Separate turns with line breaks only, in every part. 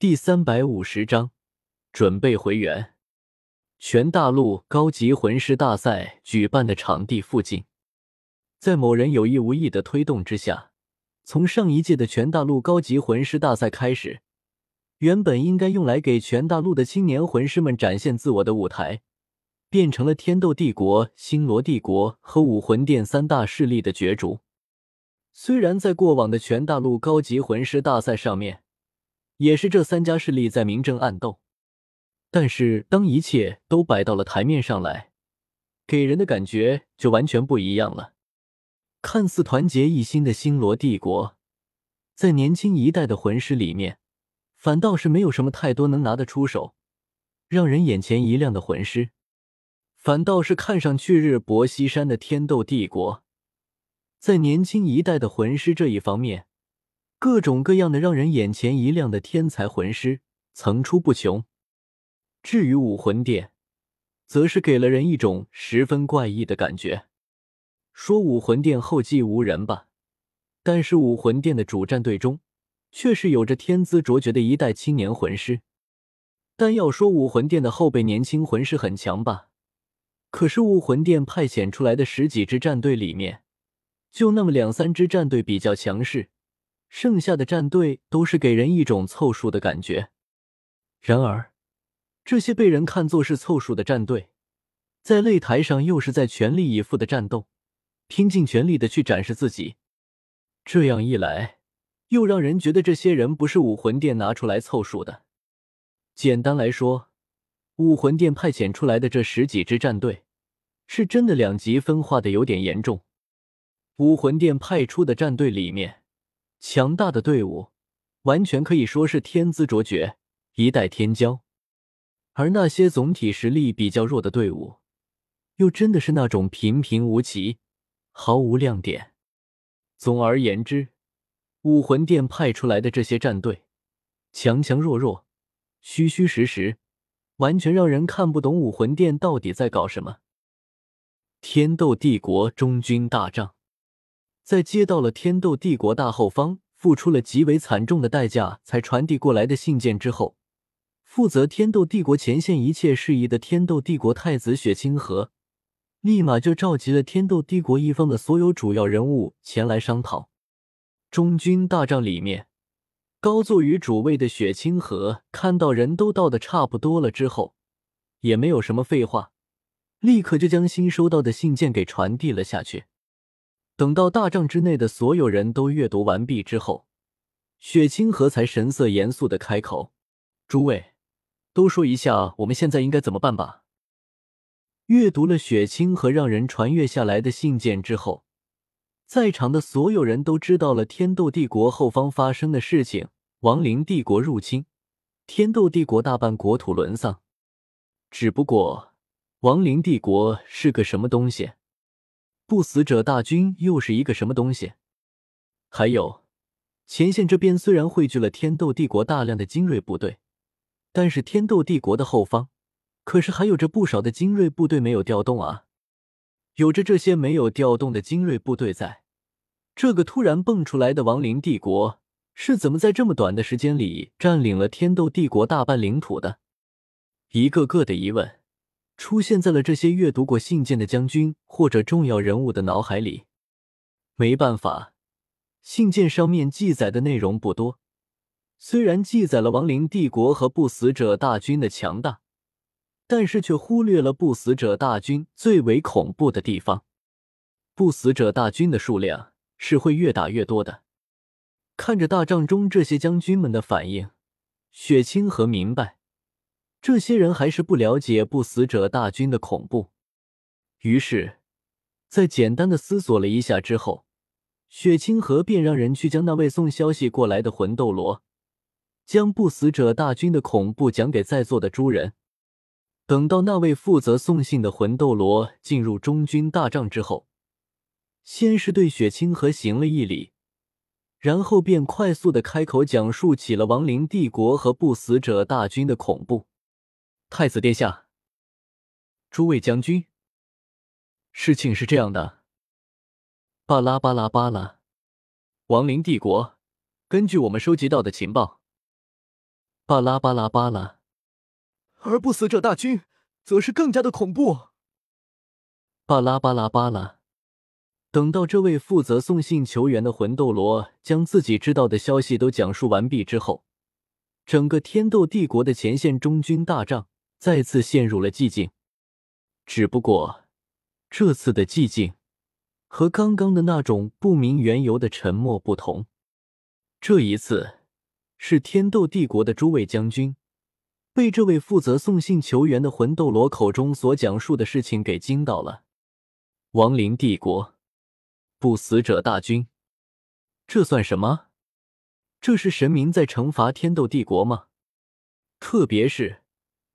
第三百五十章，准备回援。全大陆高级魂师大赛举办的场地附近，在某人有意无意的推动之下，从上一届的全大陆高级魂师大赛开始，原本应该用来给全大陆的青年魂师们展现自我的舞台，变成了天斗帝国、星罗帝国和武魂殿三大势力的角逐。虽然在过往的全大陆高级魂师大赛上面，也是这三家势力在明争暗斗，但是当一切都摆到了台面上来，给人的感觉就完全不一样了。看似团结一心的星罗帝国，在年轻一代的魂师里面，反倒是没有什么太多能拿得出手、让人眼前一亮的魂师，反倒是看上去日薄西山的天斗帝国，在年轻一代的魂师这一方面。各种各样的让人眼前一亮的天才魂师层出不穷。至于武魂殿，则是给了人一种十分怪异的感觉。说武魂殿后继无人吧，但是武魂殿的主战队中，却是有着天资卓绝的一代青年魂师。但要说武魂殿的后辈年轻魂师很强吧，可是武魂殿派遣出来的十几支战队里面，就那么两三支战队比较强势。剩下的战队都是给人一种凑数的感觉。然而，这些被人看作是凑数的战队，在擂台上又是在全力以赴的战斗，拼尽全力的去展示自己。这样一来，又让人觉得这些人不是武魂殿拿出来凑数的。简单来说，武魂殿派遣出来的这十几支战队，是真的两极分化的有点严重。武魂殿派出的战队里面。强大的队伍，完全可以说是天资卓绝，一代天骄；而那些总体实力比较弱的队伍，又真的是那种平平无奇，毫无亮点。总而言之，武魂殿派出来的这些战队，强强弱弱，虚虚实实，完全让人看不懂武魂殿到底在搞什么。天斗帝国中军大帐。在接到了天斗帝国大后方付出了极为惨重的代价才传递过来的信件之后，负责天斗帝国前线一切事宜的天斗帝国太子雪清河，立马就召集了天斗帝国一方的所有主要人物前来商讨。中军大帐里面，高坐于主位的雪清河看到人都到的差不多了之后，也没有什么废话，立刻就将新收到的信件给传递了下去。等到大帐之内的所有人都阅读完毕之后，雪清河才神色严肃的开口：“诸位，都说一下我们现在应该怎么办吧。”阅读了雪清河让人传阅下来的信件之后，在场的所有人都知道了天斗帝国后方发生的事情：亡灵帝国入侵，天斗帝国大半国土沦丧。只不过，亡灵帝国是个什么东西？不死者大军又是一个什么东西？还有，前线这边虽然汇聚了天斗帝国大量的精锐部队，但是天斗帝国的后方可是还有着不少的精锐部队没有调动啊！有着这些没有调动的精锐部队在，这个突然蹦出来的亡灵帝国是怎么在这么短的时间里占领了天斗帝国大半领土的？一个个的疑问。出现在了这些阅读过信件的将军或者重要人物的脑海里。没办法，信件上面记载的内容不多，虽然记载了亡灵帝国和不死者大军的强大，但是却忽略了不死者大军最为恐怖的地方。不死者大军的数量是会越打越多的。看着大帐中这些将军们的反应，雪清河明白。这些人还是不了解不死者大军的恐怖，于是，在简单的思索了一下之后，雪清河便让人去将那位送消息过来的魂斗罗，将不死者大军的恐怖讲给在座的诸人。等到那位负责送信的魂斗罗进入中军大帐之后，先是对雪清河行了一礼，然后便快速的开口讲述起了亡灵帝国和不死者大军的恐怖。太子殿下，诸位将军，事情是这样的。巴拉巴拉巴拉，亡灵帝国，根据我们收集到的情报，巴拉巴拉巴拉。
而不死者大军则是更加的恐怖。
巴拉巴拉巴拉。等到这位负责送信求援的魂斗罗将自己知道的消息都讲述完毕之后，整个天斗帝国的前线中军大帐再次陷入了寂静。只不过，这次的寂静和刚刚的那种不明缘由的沉默不同。这一次，是天斗帝国的诸位将军被这位负责送信求援的魂斗罗口中所讲述的事情给惊到了。亡灵帝国。不死者大军，这算什么？这是神明在惩罚天斗帝国吗？特别是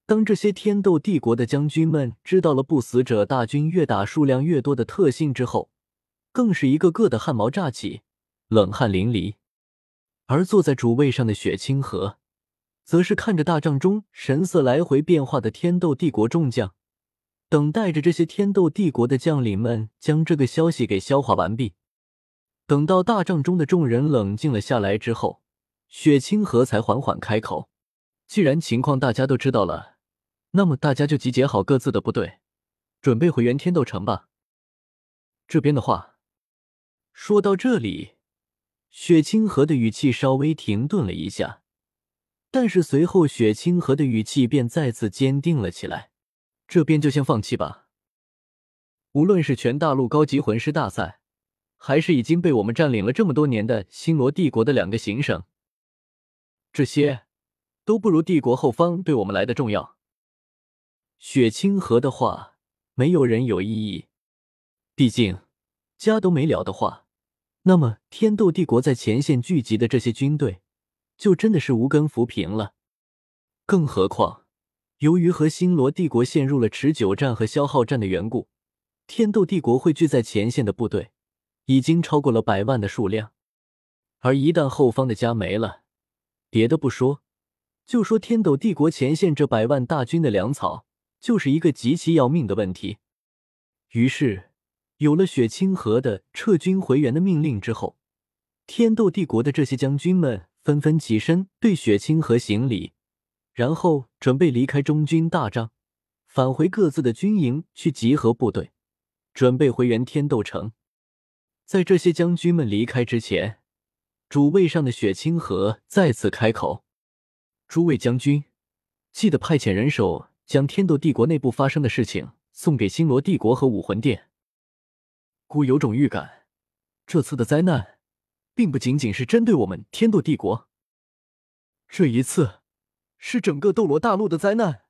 当这些天斗帝国的将军们知道了不死者大军越打数量越多的特性之后，更是一个个的汗毛炸起，冷汗淋漓。而坐在主位上的雪清河，则是看着大帐中神色来回变化的天斗帝国众将。等待着这些天斗帝国的将领们将这个消息给消化完毕。等到大帐中的众人冷静了下来之后，雪清河才缓缓开口：“既然情况大家都知道了，那么大家就集结好各自的部队，准备回原天斗城吧。”这边的话，说到这里，雪清河的语气稍微停顿了一下，但是随后雪清河的语气便再次坚定了起来。这边就先放弃吧。无论是全大陆高级魂师大赛，还是已经被我们占领了这么多年的星罗帝国的两个行省，这些都不如帝国后方对我们来的重要。雪清河的话，没有人有异议。毕竟家都没了的话，那么天斗帝国在前线聚集的这些军队，就真的是无根浮萍了。更何况。由于和星罗帝国陷入了持久战和消耗战的缘故，天斗帝国汇聚在前线的部队已经超过了百万的数量。而一旦后方的家没了，别的不说，就说天斗帝国前线这百万大军的粮草，就是一个极其要命的问题。于是，有了雪清河的撤军回援的命令之后，天斗帝国的这些将军们纷纷起身对雪清河行礼。然后准备离开中军大帐，返回各自的军营去集合部队，准备回援天斗城。在这些将军们离开之前，主位上的雪清河再次开口：“诸位将军，记得派遣人手将天斗帝国内部发生的事情送给星罗帝国和武魂殿。孤有种预感，这次的灾难，并不仅仅是针对我们天斗帝国。这一次。”是整个斗罗大陆的灾难。